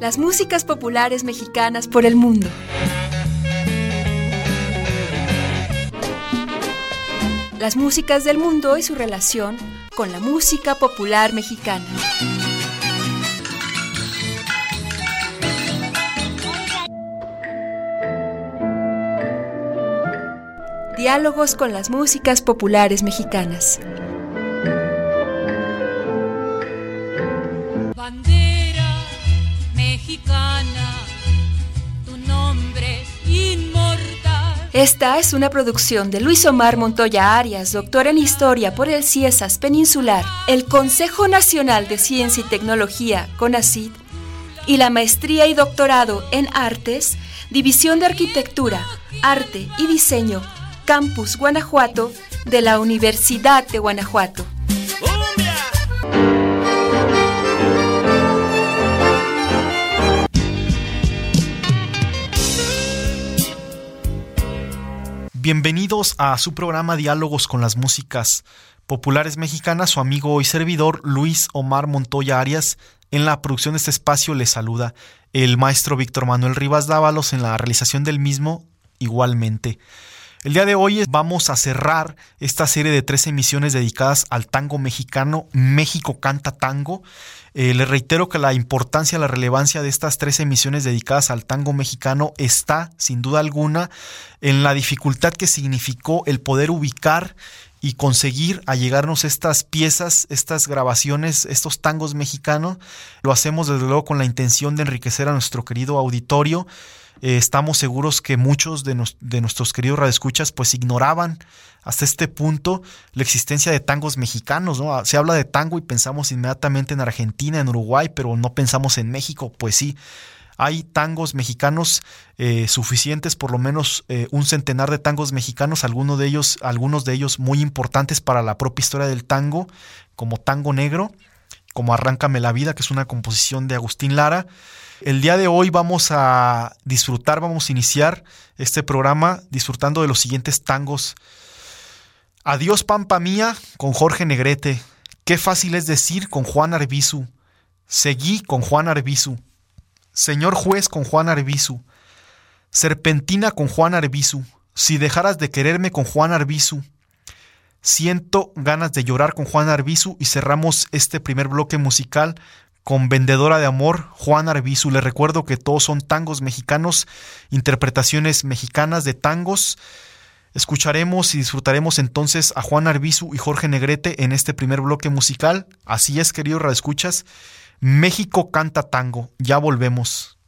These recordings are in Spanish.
Las músicas populares mexicanas por el mundo. Las músicas del mundo y su relación con la música popular mexicana. Diálogos con las músicas populares mexicanas. Esta es una producción de Luis Omar Montoya Arias, doctor en Historia por el CIESAS Peninsular, el Consejo Nacional de Ciencia y Tecnología, CONACID, y la Maestría y Doctorado en Artes, División de Arquitectura, Arte y Diseño, Campus Guanajuato, de la Universidad de Guanajuato. Bienvenidos a su programa Diálogos con las Músicas Populares Mexicanas. Su amigo y servidor Luis Omar Montoya Arias. En la producción de este espacio le saluda el maestro Víctor Manuel Rivas Dávalos en la realización del mismo igualmente. El día de hoy vamos a cerrar esta serie de tres emisiones dedicadas al tango mexicano. México canta tango. Eh, le reitero que la importancia, la relevancia de estas tres emisiones dedicadas al tango mexicano está, sin duda alguna, en la dificultad que significó el poder ubicar y conseguir allegarnos estas piezas, estas grabaciones, estos tangos mexicanos. Lo hacemos desde luego con la intención de enriquecer a nuestro querido auditorio eh, estamos seguros que muchos de, de, nuestros queridos radioescuchas pues ignoraban hasta este punto la existencia de tangos mexicanos. ¿no? Se habla de tango y pensamos inmediatamente en Argentina, en Uruguay, pero no pensamos en México. Pues sí, hay tangos mexicanos eh, suficientes, por lo menos eh, un centenar de tangos mexicanos, algunos de ellos, algunos de ellos muy importantes para la propia historia del tango, como Tango Negro, como Arráncame la Vida, que es una composición de Agustín Lara. El día de hoy vamos a disfrutar, vamos a iniciar este programa disfrutando de los siguientes tangos. Adiós Pampa Mía con Jorge Negrete. Qué fácil es decir con Juan Arbizu. Seguí con Juan Arbizu. Señor juez con Juan Arbizu. Serpentina con Juan Arbizu. Si dejaras de quererme con Juan Arbizu. Siento ganas de llorar con Juan Arbizu y cerramos este primer bloque musical con Vendedora de Amor, Juan Arbizu. Le recuerdo que todos son tangos mexicanos, interpretaciones mexicanas de tangos. Escucharemos y disfrutaremos entonces a Juan Arbizu y Jorge Negrete en este primer bloque musical. Así es, queridos escuchas. México canta tango. Ya volvemos.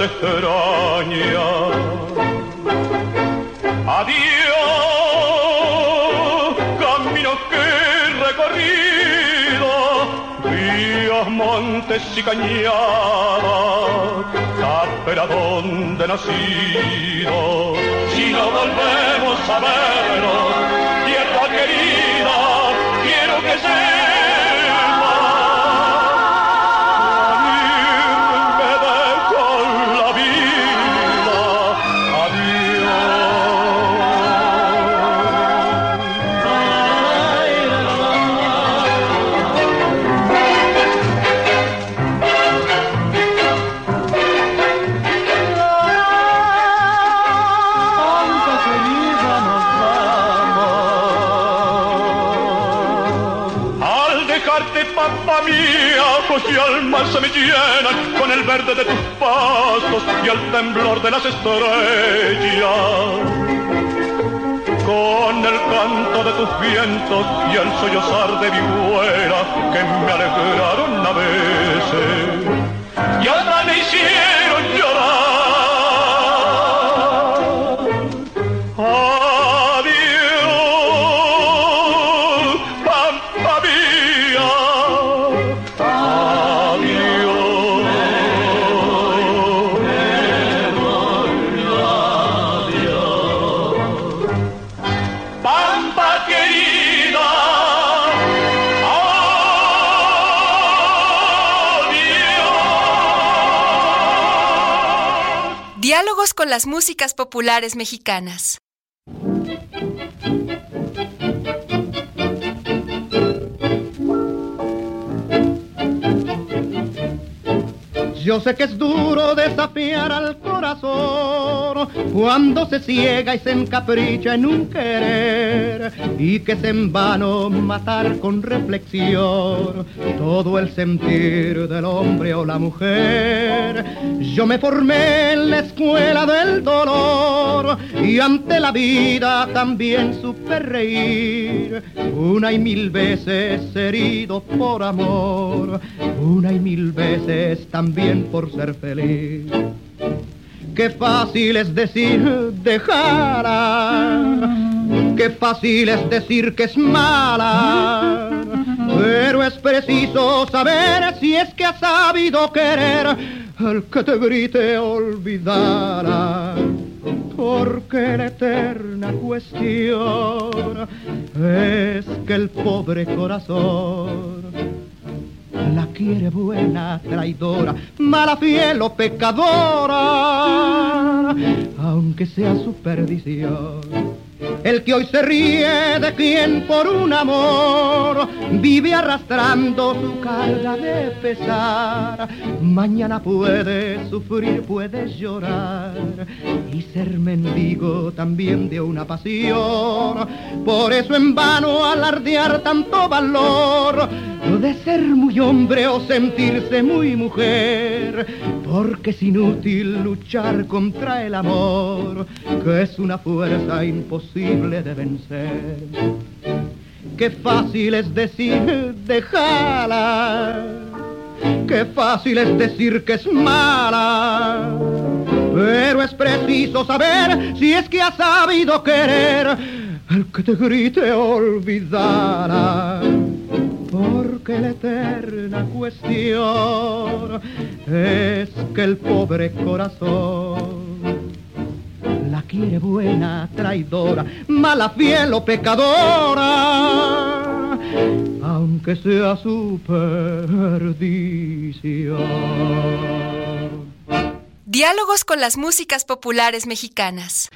Extrañas. Adiós, camino que he recorrido, ríos, montes y cañadas, tapera donde nacido. Si no volvemos a vernos, tierra querida, quiero que sepas se me llenan con el verde de tus pasos y el temblor de las estrellas. Con el canto de tus vientos y el sollozar de vihuela que me alegraron con las músicas populares mexicanas. Yo sé que es duro desafiar al corazón cuando se ciega y se encapricha en un querer y que es en vano matar con reflexión todo el sentir del hombre o la mujer. Yo me formé en la escuela del dolor y ante la vida también supe reír una y mil veces herido por amor, una y mil veces también por ser feliz. Qué fácil es decir dejarla, qué fácil es decir que es mala, pero es preciso saber si es que ha sabido querer el que te grite olvidará. Porque la eterna cuestión es que el pobre corazón la quiere buena, traidora, mala fiel o pecadora, aunque sea su perdición. El que hoy se ríe de quien por un amor vive arrastrando su carga de pesar. Mañana puede sufrir, puede llorar y ser mendigo también de una pasión. Por eso en vano alardear tanto valor de ser muy hombre o sentirse muy mujer, porque es inútil luchar contra el amor, que es una fuerza imposible de vencer. Qué fácil es decir déjala, qué fácil es decir que es mala, pero es preciso saber si es que ha sabido querer el que te grite olvidará porque la eterna cuestión es que el pobre corazón quiere buena, traidora, mala fiel o pecadora, aunque sea su perdición. Diálogos con las músicas populares mexicanas.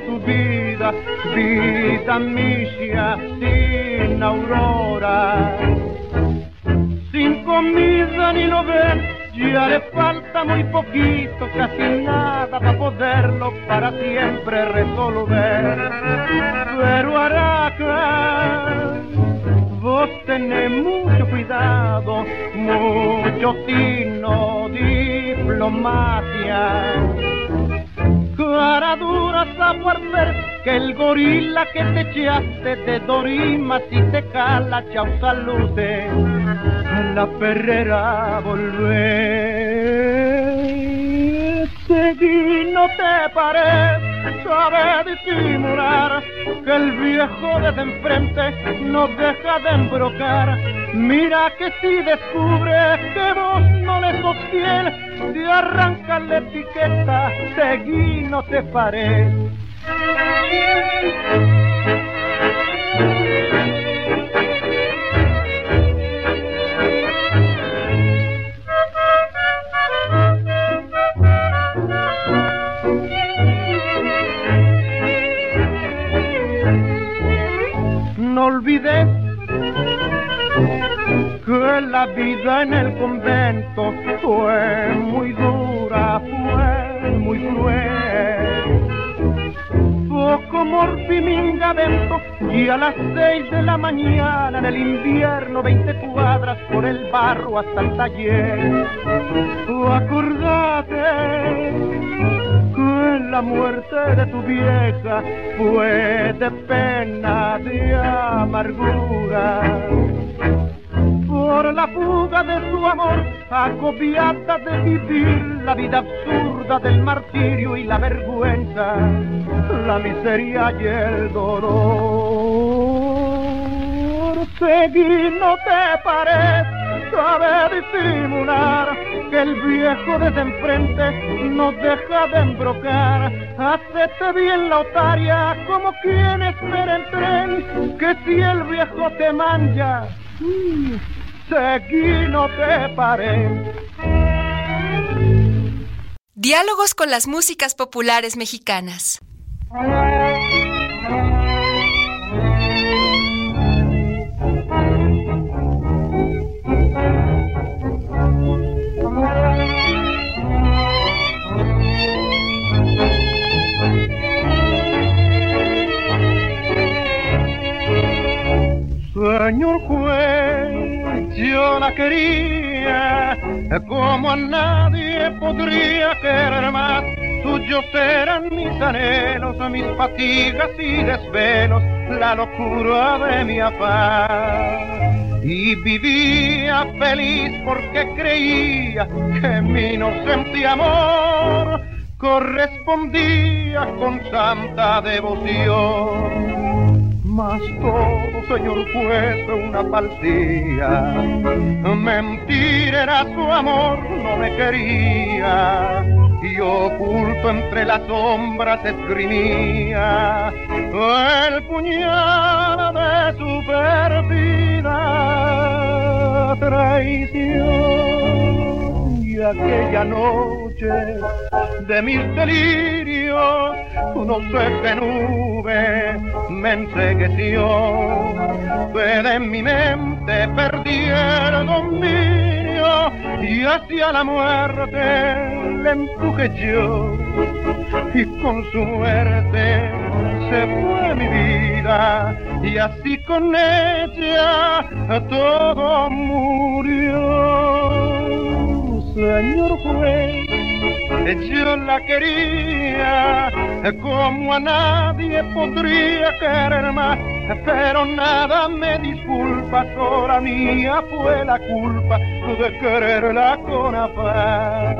Tu vida, vida misia sin aurora, sin comida ni lo ven, ya le falta muy poquito, casi nada para poderlo para siempre resolver. Pero que vos tenés mucho cuidado, mucho tino, diplomacia. Cara dura saber ver que el gorila que te echaste te dorima si te cala, chau salude, a la perrera volver. Seguí, no te parece sabe disimular que el viejo desde enfrente no deja de embrocar. Mira que si descubre que vos no le sos fiel, te arranca la etiqueta, seguí, no te pares. La vida en el convento fue muy dura, fue muy cruel. Poco morfiminga dentro y a las seis de la mañana en el invierno veinte cuadras por el barro hasta el taller. acordate que la muerte de tu vieja fue de pena, de amargura por la fuga de su amor, acopiada de vivir la vida absurda del martirio y la vergüenza, la miseria y el dolor. Seguir no te parece, sabe disimular que el viejo desde enfrente no deja de embrocar. Hacete bien la otaria como quien espera el tren, que si el viejo te manja, Seguí, no te paré. Diálogos con las músicas populares mexicanas. Señor yo la quería como a nadie podría querer más. Tuyos eran mis anhelos, mis fatigas y desvelos, la locura de mi afán. Y vivía feliz porque creía que mi inocente amor correspondía con santa devoción todo, señor juez, una falsía. Mentira era su amor, no me quería. Y oculto entre las sombras esgrimía el puñal de su perfida traición. Aquella noche de mis delirios, no sé nube me ensegueció, pero en mi mente perdí el dominio y hacia la muerte le empuje yo y con su muerte se fue mi vida y así con ella todo murió. Señor juez, yo la quería como a nadie podría querer más, pero nada me disculpa, sola mía fue la culpa de quererla con afán,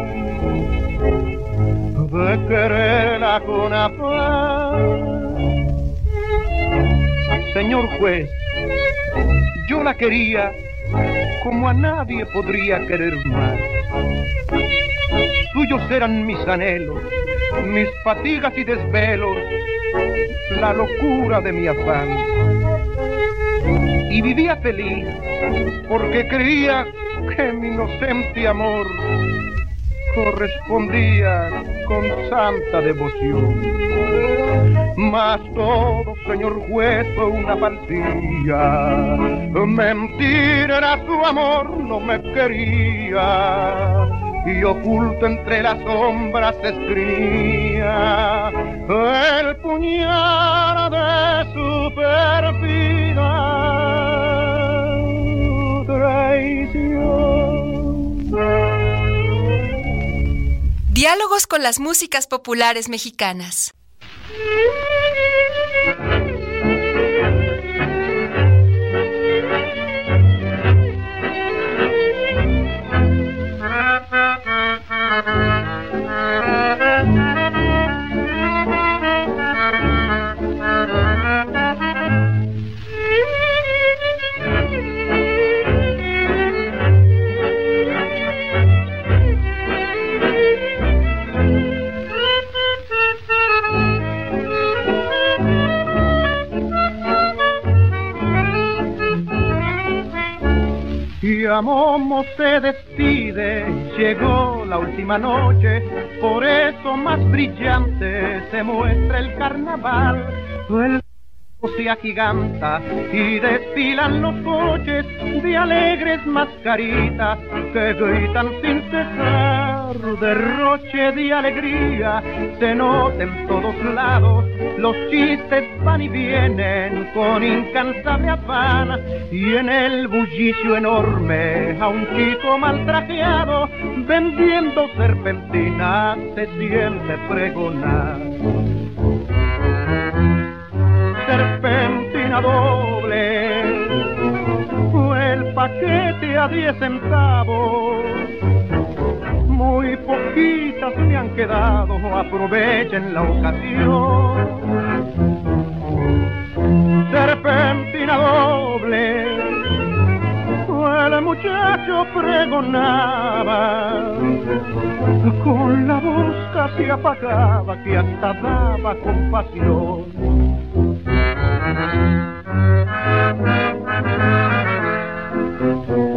de quererla con afán. Señor juez, yo la quería como a nadie podría querer más Suyos eran mis anhelos, mis fatigas y desvelos, la locura de mi afán. Y vivía feliz porque creía que mi inocente amor correspondía con santa devoción. Mas todo, señor juez, una falsía. Mentira era su amor, no me quería y oculto entre las sombras escribía el puñal de su perfida traición. Diálogos con las músicas populares mexicanas. Thank you. Momo se despide, llegó la última noche, por eso más brillante se muestra el carnaval. Se agiganta y desfilan los coches de alegres mascaritas que gritan sin cesar derroche de alegría se nota en todos lados los chistes van y vienen con incansable afán y en el bullicio enorme a un chico mal trajeado vendiendo serpentinas se siente pregonar serpentina doble, el paquete a diez centavos. Muy poquitas me han quedado, aprovechen la ocasión. Serpentina doble, el muchacho pregonaba con la voz casi apagada que hasta daba compasión. Desde un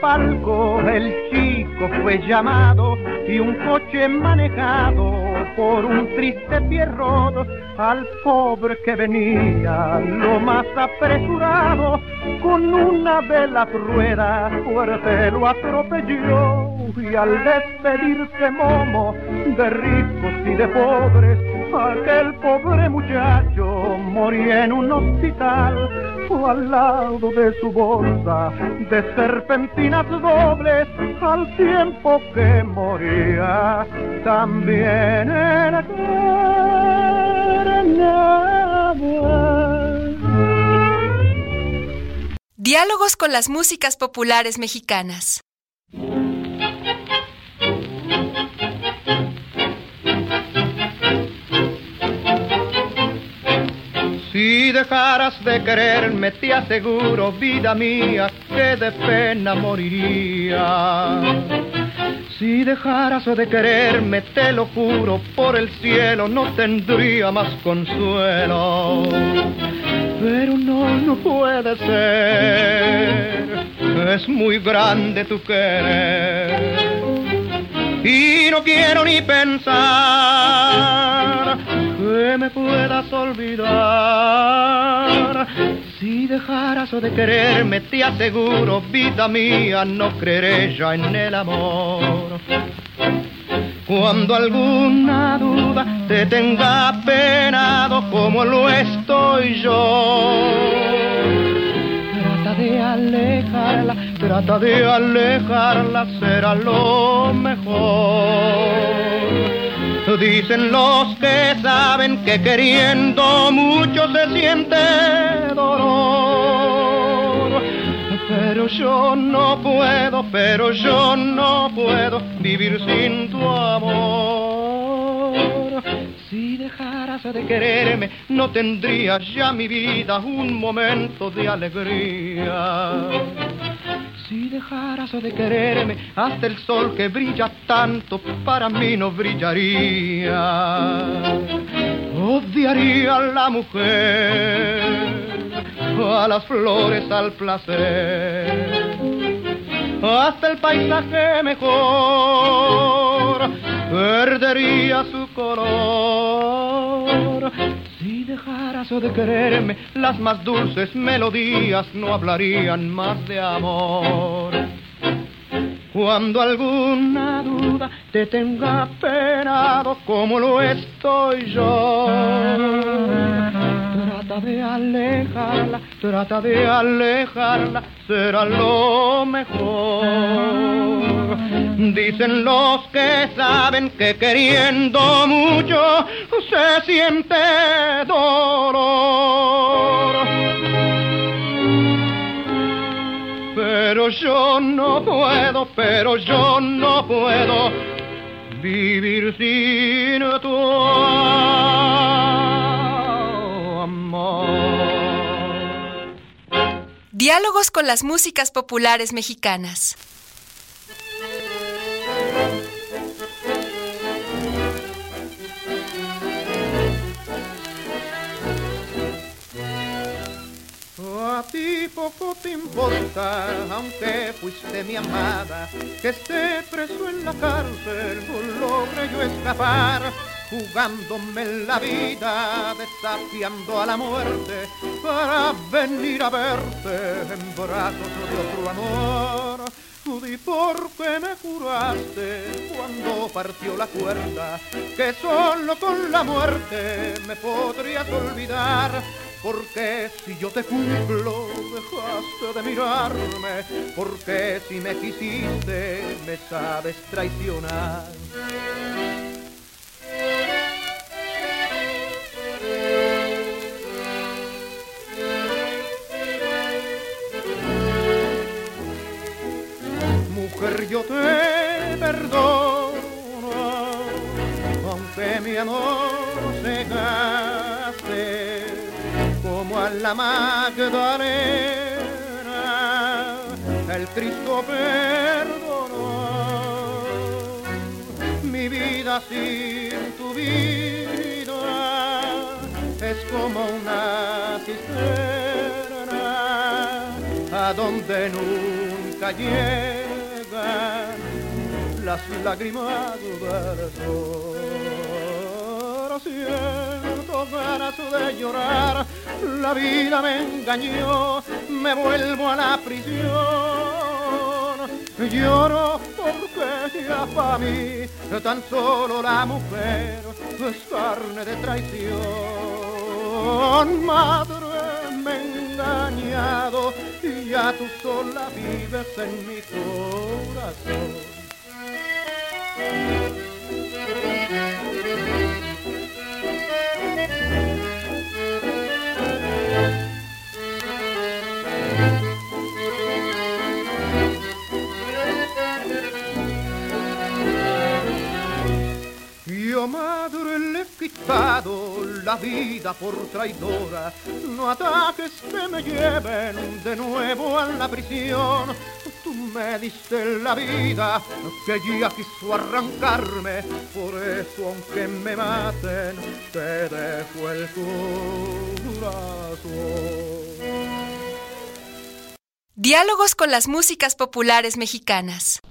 palco el chico fue llamado y un coche manejado por un triste pierrot al pobre que venía lo más apresurado con una de las fuerte lo atropelló y al despedirse Momo de ricos y de pobres aquel pobre muchacho moría en un hospital al lado de su bolsa de serpentinas dobles al tiempo que moría también era Diálogos con las músicas populares mexicanas. Si dejaras de quererme, te aseguro, vida mía, que de pena moriría. Si dejaras de quererme, te lo juro, por el cielo no tendría más consuelo. Pero no, no puede ser, es muy grande tu querer. Y no quiero ni pensar me puedas olvidar. Si dejaras de quererme, te aseguro, vida mía, no creeré ya en el amor. Cuando alguna duda te tenga penado como lo estoy yo, trata de alejarla, trata de alejarla, será lo mejor. Dicen los que saben que queriendo mucho se siente dolor. Pero yo no puedo, pero yo no puedo vivir sin tu amor. Si dejaras de quererme, no tendrías ya mi vida un momento de alegría. Si dejaras de quererme, hasta el sol que brilla tanto para mí no brillaría. Odiaría a la mujer, a las flores, al placer, hasta el paisaje mejor perdería su color. Dejaras de quererme, las más dulces melodías no hablarían más de amor. Cuando alguna duda te tenga penado como lo estoy yo, trata de alejarla, trata de alejarla, será lo mejor. Dicen los que saben que queriendo mucho se siente dolor. Pero yo no puedo, pero yo no puedo vivir sin tu amor. Diálogos con las músicas populares mexicanas. A ti poco te importa, aunque fuiste mi amada, que esté preso en la cárcel, logre yo escapar jugándome la vida, desafiando a la muerte para venir a verte en brazos de otro amor. ¿Y por qué me juraste cuando partió la cuerda que solo con la muerte me podrías olvidar? Porque si yo te cumplo dejaste de mirarme, porque si me quisiste me sabes traicionar. Mujer, yo te perdono, aunque mi amor se gaste como a la Magdalena, el Cristo perdonó mi vida sin tu vida. Es como una cisterna a donde nunca las lágrimas del sol. Siento ganas de llorar, la vida me engañó, me vuelvo a la prisión Lloro porque ya para mí tan solo la mujer es carne de traición. Madre, y ya tú sola vives en mi corazón. Madre le he quitado la vida por traidora. No ataques que me lleven de nuevo a la prisión. Tú me diste la vida que ya quiso arrancarme. Por eso, aunque me maten, te dejo el corazón. Diálogos con las músicas populares mexicanas.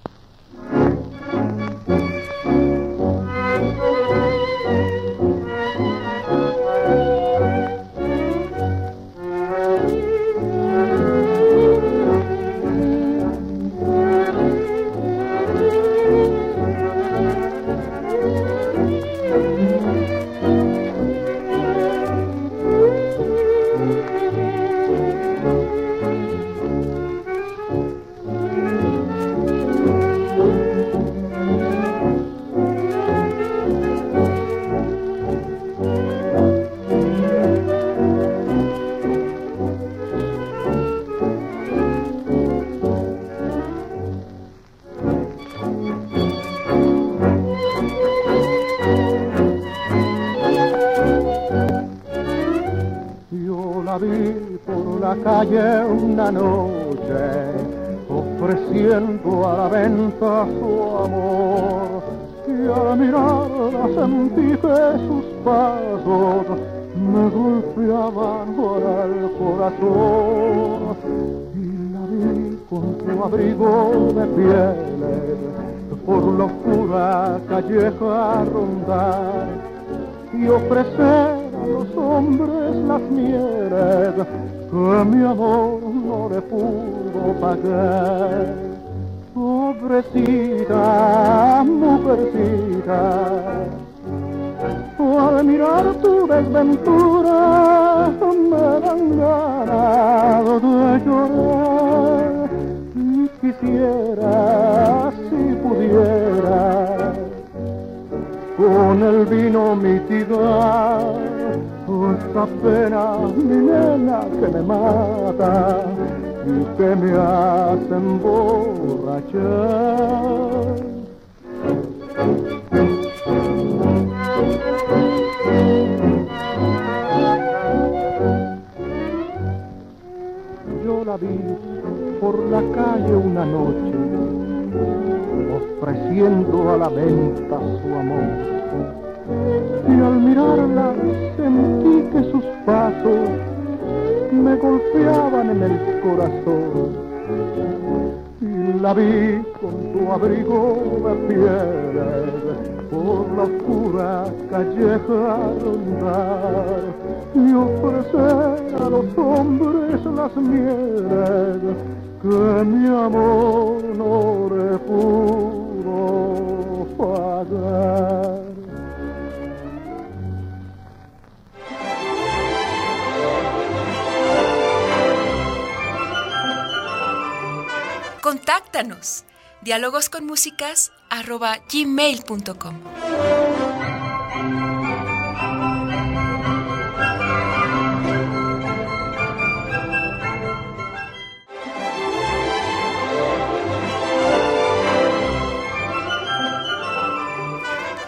Una noche ofreciendo a la venta su amor. Y al mirarla sentí que sus pasos me golpeaban por el corazón. Y la vi con su abrigo de pieles por la oscura calleja rondar. Y ofrecer a los hombres las mieles que mi amor no le pudo pagar. Pobrecita, mujercita, al mirar tu desventura me dan ganas de llorar y quisiera si pudiera con el vino mitigar esta pena, mi nena, que me mata y que me hace emborrachar. Yo la la vi por la calle una noche, ofreciendo a la venta su amor. Y al mirarla sentí que sus pasos me golpeaban en el corazón. Y la vi con su abrigo de piel por la oscura calleja rondar y ofrecer a los hombres las mieles que mi amor no le pudo pagar. Contáctanos diálogos con músicas arroba gmail.com.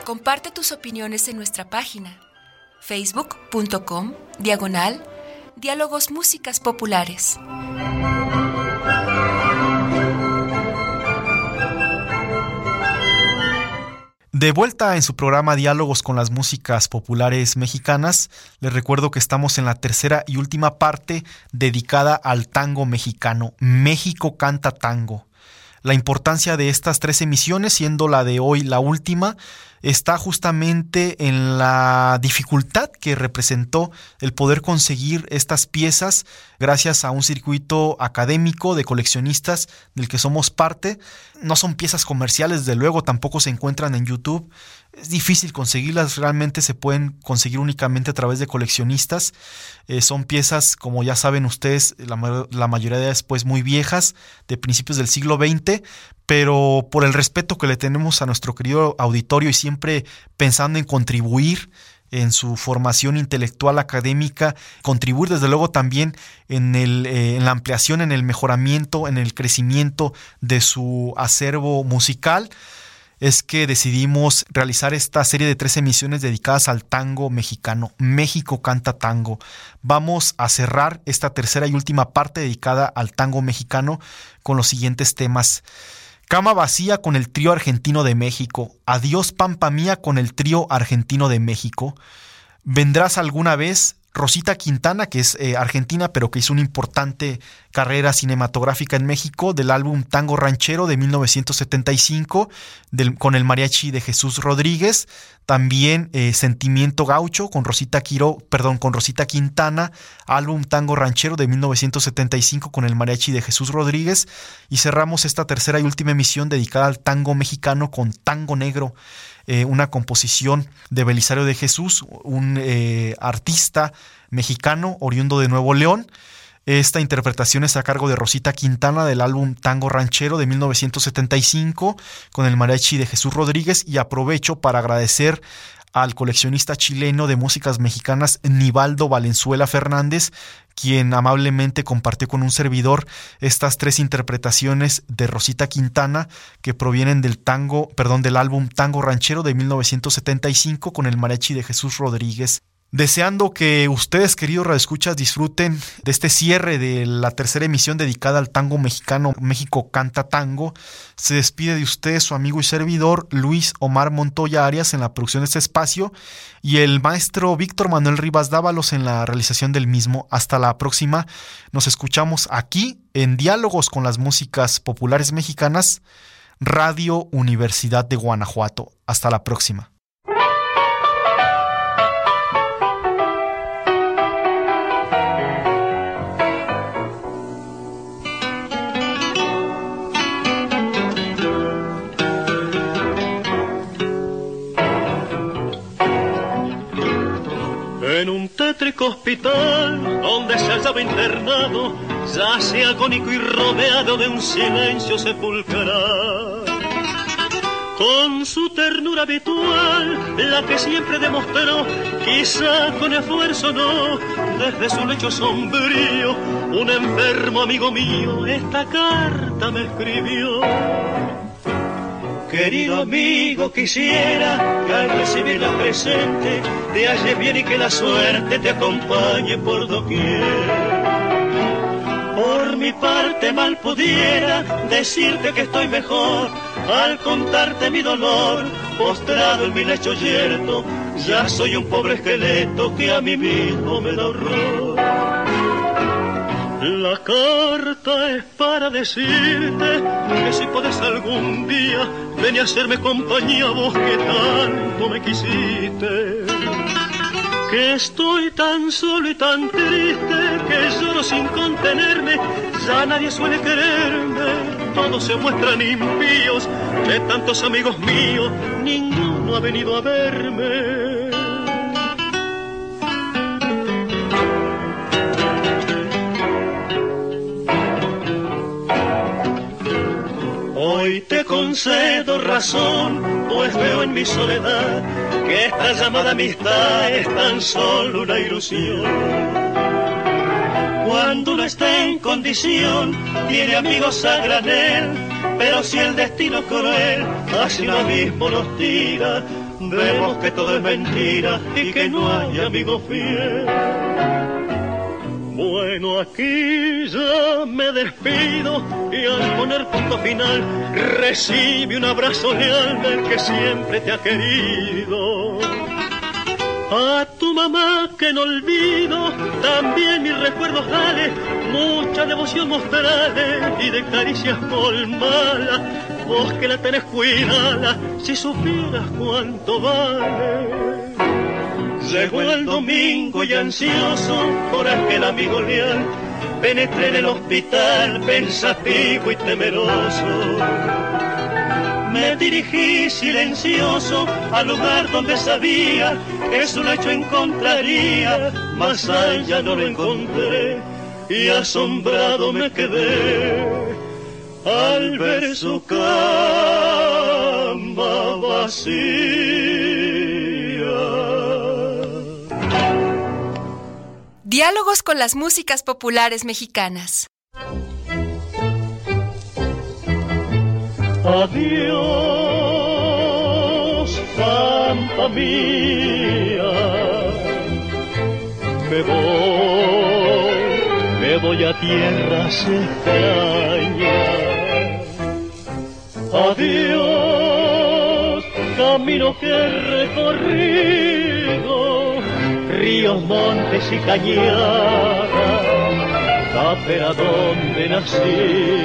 Comparte tus opiniones en nuestra página facebook.com diagonal diálogos músicas populares. De vuelta en su programa Diálogos con las Músicas Populares Mexicanas, les recuerdo que estamos en la tercera y última parte dedicada al tango mexicano. México canta tango. La importancia de estas tres emisiones, siendo la de hoy la última, está justamente en la dificultad que representó el poder conseguir estas piezas gracias a un circuito académico de coleccionistas del que somos parte. No son piezas comerciales, de luego tampoco se encuentran en YouTube. Es difícil conseguirlas, realmente se pueden conseguir únicamente a través de coleccionistas. Eh, son piezas, como ya saben ustedes, la, la mayoría de ellas pues muy viejas, de principios del siglo XX, pero por el respeto que le tenemos a nuestro querido auditorio y siempre pensando en contribuir en su formación intelectual académica, contribuir desde luego también en, el, eh, en la ampliación, en el mejoramiento, en el crecimiento de su acervo musical, es que decidimos realizar esta serie de tres emisiones dedicadas al tango mexicano. México canta tango. Vamos a cerrar esta tercera y última parte dedicada al tango mexicano con los siguientes temas. Cama vacía con el trío argentino de México. Adiós Pampa Mía con el trío argentino de México. ¿Vendrás alguna vez? Rosita Quintana, que es eh, argentina, pero que hizo una importante carrera cinematográfica en México, del álbum Tango Ranchero de 1975, con el mariachi de Jesús Rodríguez. También eh, Sentimiento Gaucho con Rosita Quiro, perdón, con Rosita Quintana, álbum Tango Ranchero de 1975 con el mariachi de Jesús Rodríguez. Y cerramos esta tercera y última emisión dedicada al tango mexicano con Tango Negro. Eh, una composición de Belisario de Jesús, un eh, artista mexicano oriundo de Nuevo León. Esta interpretación es a cargo de Rosita Quintana del álbum Tango Ranchero de 1975 con el mariachi de Jesús Rodríguez y aprovecho para agradecer al coleccionista chileno de músicas mexicanas Nivaldo Valenzuela Fernández, quien amablemente compartió con un servidor estas tres interpretaciones de Rosita Quintana que provienen del tango, perdón, del álbum Tango Ranchero de 1975 con el mariachi de Jesús Rodríguez. Deseando que ustedes, queridos radioescuchas, disfruten de este cierre de la tercera emisión dedicada al tango mexicano México Canta Tango, se despide de ustedes su amigo y servidor Luis Omar Montoya Arias en la producción de este espacio y el maestro Víctor Manuel Rivas Dávalos en la realización del mismo. Hasta la próxima. Nos escuchamos aquí en Diálogos con las Músicas Populares Mexicanas, Radio Universidad de Guanajuato. Hasta la próxima. Tétrico hospital donde se hallaba internado, yace agónico y rodeado de un silencio sepulcral. Con su ternura habitual, la que siempre demostró, quizá con esfuerzo no, desde su lecho sombrío, un enfermo amigo mío esta carta me escribió. Querido amigo, quisiera que al recibir la presente te halles bien y que la suerte te acompañe por doquier. Por mi parte mal pudiera decirte que estoy mejor al contarte mi dolor, postrado en mi lecho yerto, ya soy un pobre esqueleto que a mí mismo me da horror. La carta es para decirte que si puedes algún día ven a hacerme compañía vos que tanto me quisiste. Que estoy tan solo y tan triste que lloro sin contenerme, ya nadie suele quererme, todos se muestran impíos, de tantos amigos míos, ninguno ha venido a verme. Hoy te concedo razón, pues veo en mi soledad que esta llamada amistad es tan solo una ilusión. Cuando uno está en condición, tiene amigos a granel, pero si el destino cruel hacia un abismo nos tira, vemos que todo es mentira y que no hay amigo fiel. Bueno, aquí ya me despido y al poner punto final recibe un abrazo leal del que siempre te ha querido. A tu mamá que no olvido, también mis recuerdos dale, mucha devoción mostrarle y de caricias colmala, vos que la tenés cuidada, si supieras cuánto vale. Llegó el domingo y ansioso por aquel amigo leal, penetré en el hospital pensativo y temeroso. Me dirigí silencioso al lugar donde sabía que su lecho encontraría, mas allá no lo encontré y asombrado me quedé al ver su cama vacía. Diálogos con las músicas populares mexicanas. Adiós, Santa mía. Me voy, me voy a tierras extrañas. Adiós, camino que he recorrido ríos, montes y cañadas, saber a dónde nací.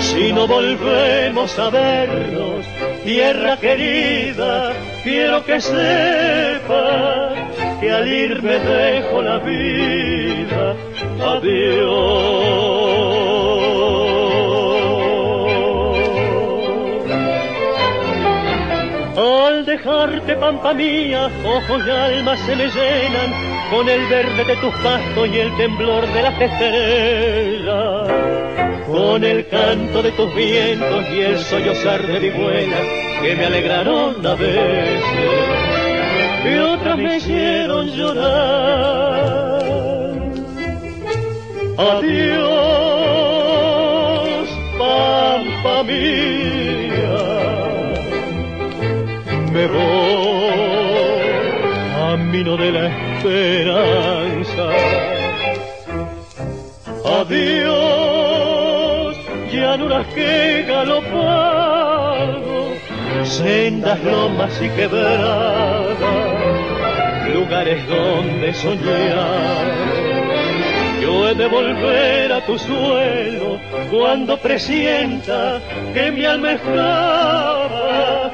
Si no volvemos a vernos, tierra querida, quiero que sepa que al irme dejo la vida. Adiós. Dejarte, pampa mía, ojos y alma se me llenan con el verde de tus pastos y el temblor de las estrellas. Con el canto de tus vientos y el sollozar de mi buena que me alegraron a veces y otras me hicieron llorar. Adiós, pampa mía camino de la esperanza. Adiós, llanuras que galopado, sendas, lomas y quebradas, lugares donde soñar. Yo he de volver a tu suelo cuando presienta que mi alma escapa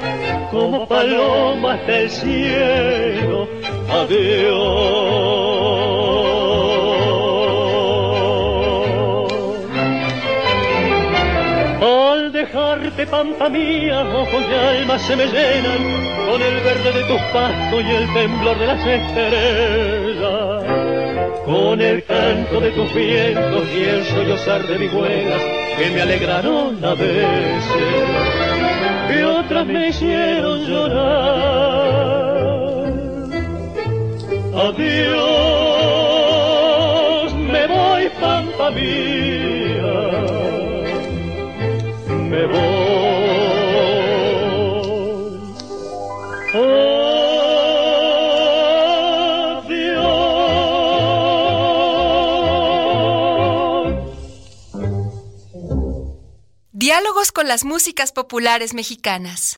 como paloma hasta el cielo. Adiós. Al dejarte, pampa mía, ojos y alma se me llenan con el verde de tus pastos y el temblor de las estrellas con el canto de tus vientos y el sollozar de mis vuelas que me alegraron a veces y otras me hicieron llorar. Adiós, me voy fantasía, me voy. Adiós. Diálogos con las músicas populares mexicanas.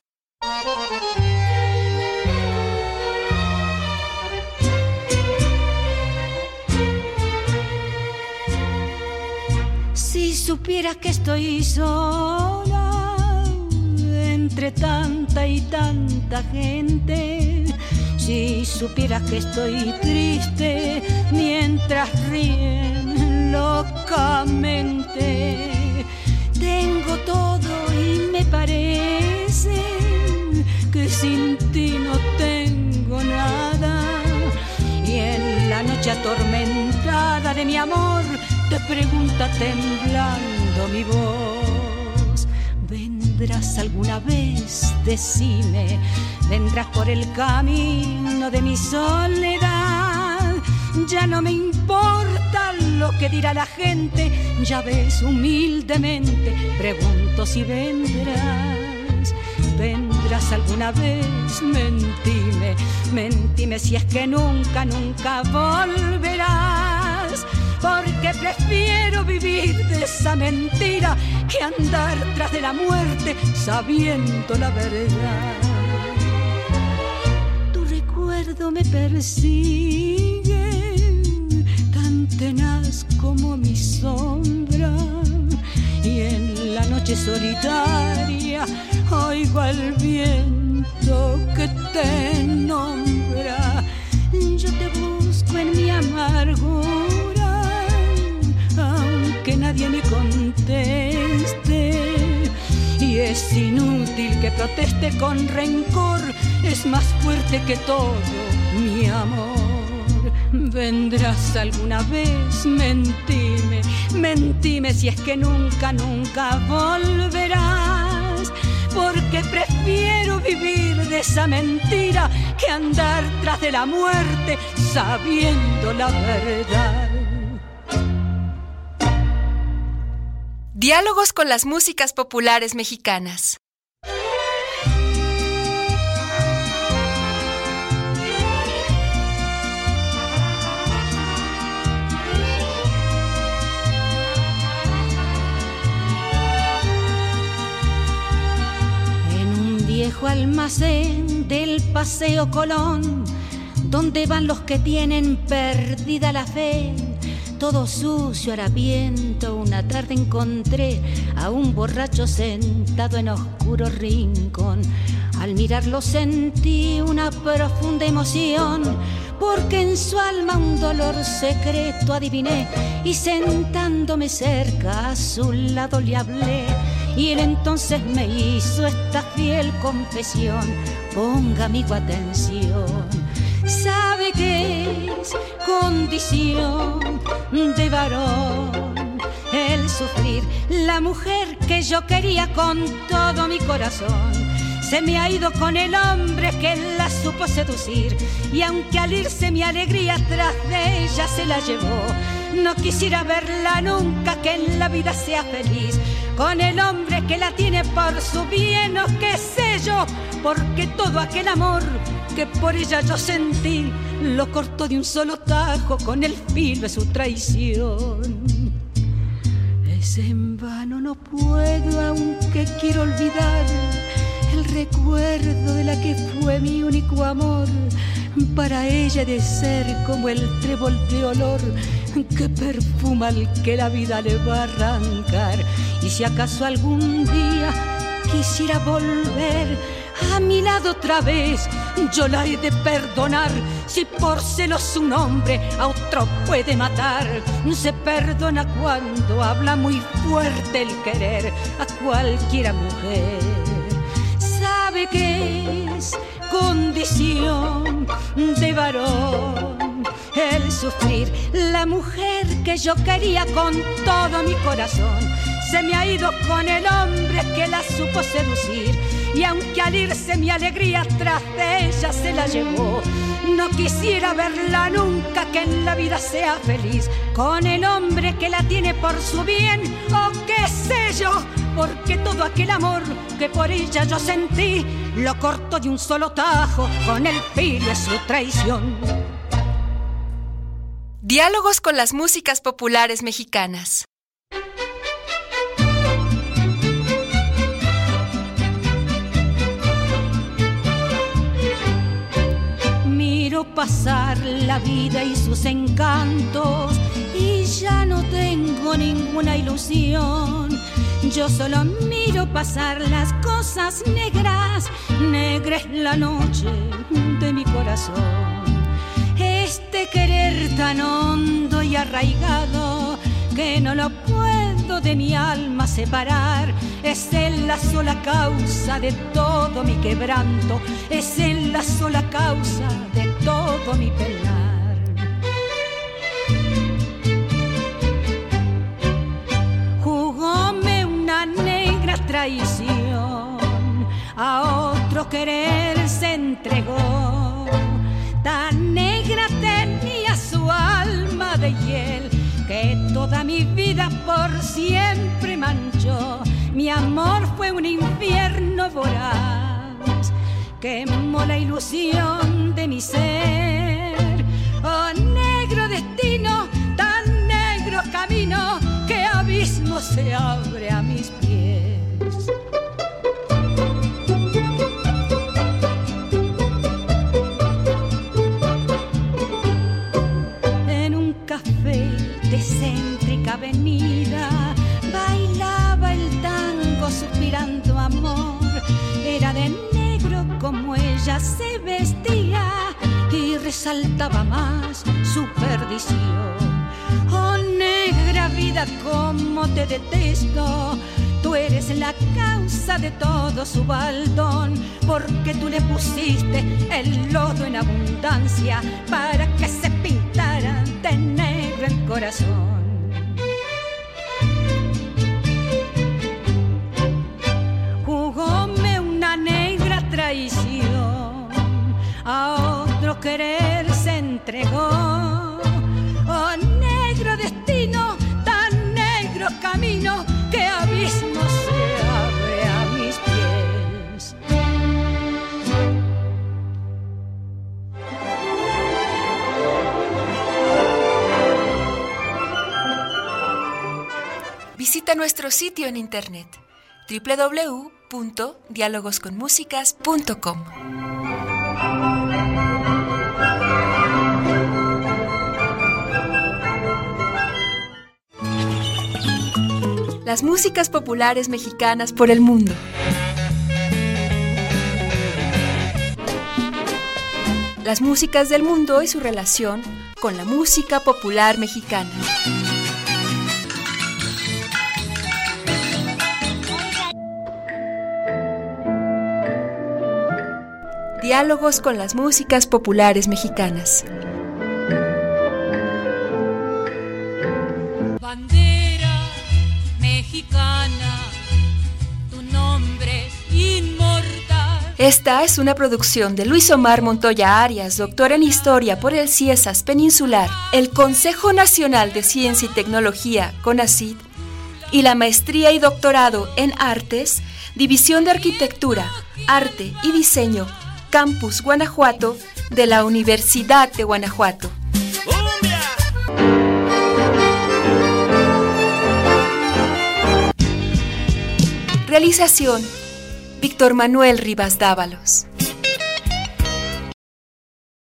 Supieras que estoy sola entre tanta y tanta gente, si supieras que estoy triste mientras ríen locamente tengo todo y me parece que sin ti no tengo nada. Y en la noche atormentada de mi amor te pregunta temblando mi voz. ¿Vendrás alguna vez? Decime, vendrás por el camino de mi soledad. Ya no me importa lo que dirá la gente, ya ves humildemente, pregunto si vendrás, vendrás alguna vez, mentime, mentime si es que nunca, nunca volverás, porque prefiero vivir de esa mentira que andar tras de la muerte sabiendo la verdad. Tu recuerdo me persigue tenaz como mi sombra y en la noche solitaria oigo al viento que te nombra. Yo te busco en mi amargura, nadie me conteste. Y es inútil que proteste con rencor, es más fuerte que todo mi amor. Vendrás alguna vez, mentime, mentime si es que nunca, nunca volverás. Porque prefiero vivir de esa mentira que andar tras de la muerte sabiendo la verdad. Diálogos con las músicas populares mexicanas. viejo almacén del Paseo Colón, donde van los que tienen perdida la fe. Todo sucio, harapiento, una tarde encontré a un borracho sentado en oscuro rincón. Al mirarlo sentí una profunda emoción, porque en su alma un dolor secreto adiviné y sentándome cerca a su lado le hablé y él entonces me hizo esta fiel confesión. Ponga amigo atención, sabe que es condición de varón el sufrir. La mujer que yo quería con todo mi corazón se me ha ido con el hombre que la supo seducir y aunque al irse mi alegría tras de ella se la llevó, no quisiera verla nunca que en la vida sea feliz con el hombre que la tiene por su bien o qué sé yo, porque todo aquel amor que por ella yo sentí lo cortó de un solo tajo con el filo de su traición. Es en vano, no puedo, aunque quiero olvidar el recuerdo de la que fue mi único amor. Para ella de ser como el trébol de olor que perfuma al que la vida le va a arrancar. Y si acaso algún día quisiera volver a mi lado otra vez, yo la he de perdonar. Si por celos un hombre a otro puede matar, se perdona cuando habla muy fuerte el querer a cualquiera mujer. Sabe que es condición de varón el sufrir. La mujer que yo quería con todo mi corazón se me ha ido con el hombre que la supo seducir. Y aunque al irse mi alegría tras de ella se la llevó, no quisiera verla nunca que en la vida sea feliz con el hombre que la tiene por su bien o qué sé yo, porque todo aquel amor que por ella yo sentí lo corto de un solo tajo con el filo de su traición. Diálogos con las músicas populares mexicanas. Pasar la vida y sus encantos y ya no tengo ninguna ilusión. Yo solo miro pasar las cosas negras, negra es la noche de mi corazón. Este querer tan hondo y arraigado que no lo puedo de mi alma separar. Es en la sola causa de todo mi quebranto, es en la sola causa de todo mi penar. Jugóme una negra traición, a otro querer se entregó. Tan negra tenía su alma de hiel que toda mi vida por siempre manchó. Mi amor fue un infierno voraz, quemó la ilusión de mi ser. Y resaltaba más su perdición. Oh negra vida, como te detesto. Tú eres la causa de todo su baldón, porque tú le pusiste el lodo en abundancia para que se pintara de negro el corazón. Jugóme una negra traición, a querer se entregó. Oh negro destino, tan negro camino, que abismo se abre a mis pies. Visita nuestro sitio en internet www.dialogosconmusicas.com. Las músicas populares mexicanas por el mundo. Las músicas del mundo y su relación con la música popular mexicana. Diálogos con las músicas populares mexicanas. Esta es una producción de Luis Omar Montoya Arias, doctor en Historia por el CIESAS Peninsular, el Consejo Nacional de Ciencia y Tecnología, CONACYT, y la Maestría y Doctorado en Artes, División de Arquitectura, Arte y Diseño, Campus Guanajuato, de la Universidad de Guanajuato. Realización, Víctor Manuel Rivas Dávalos.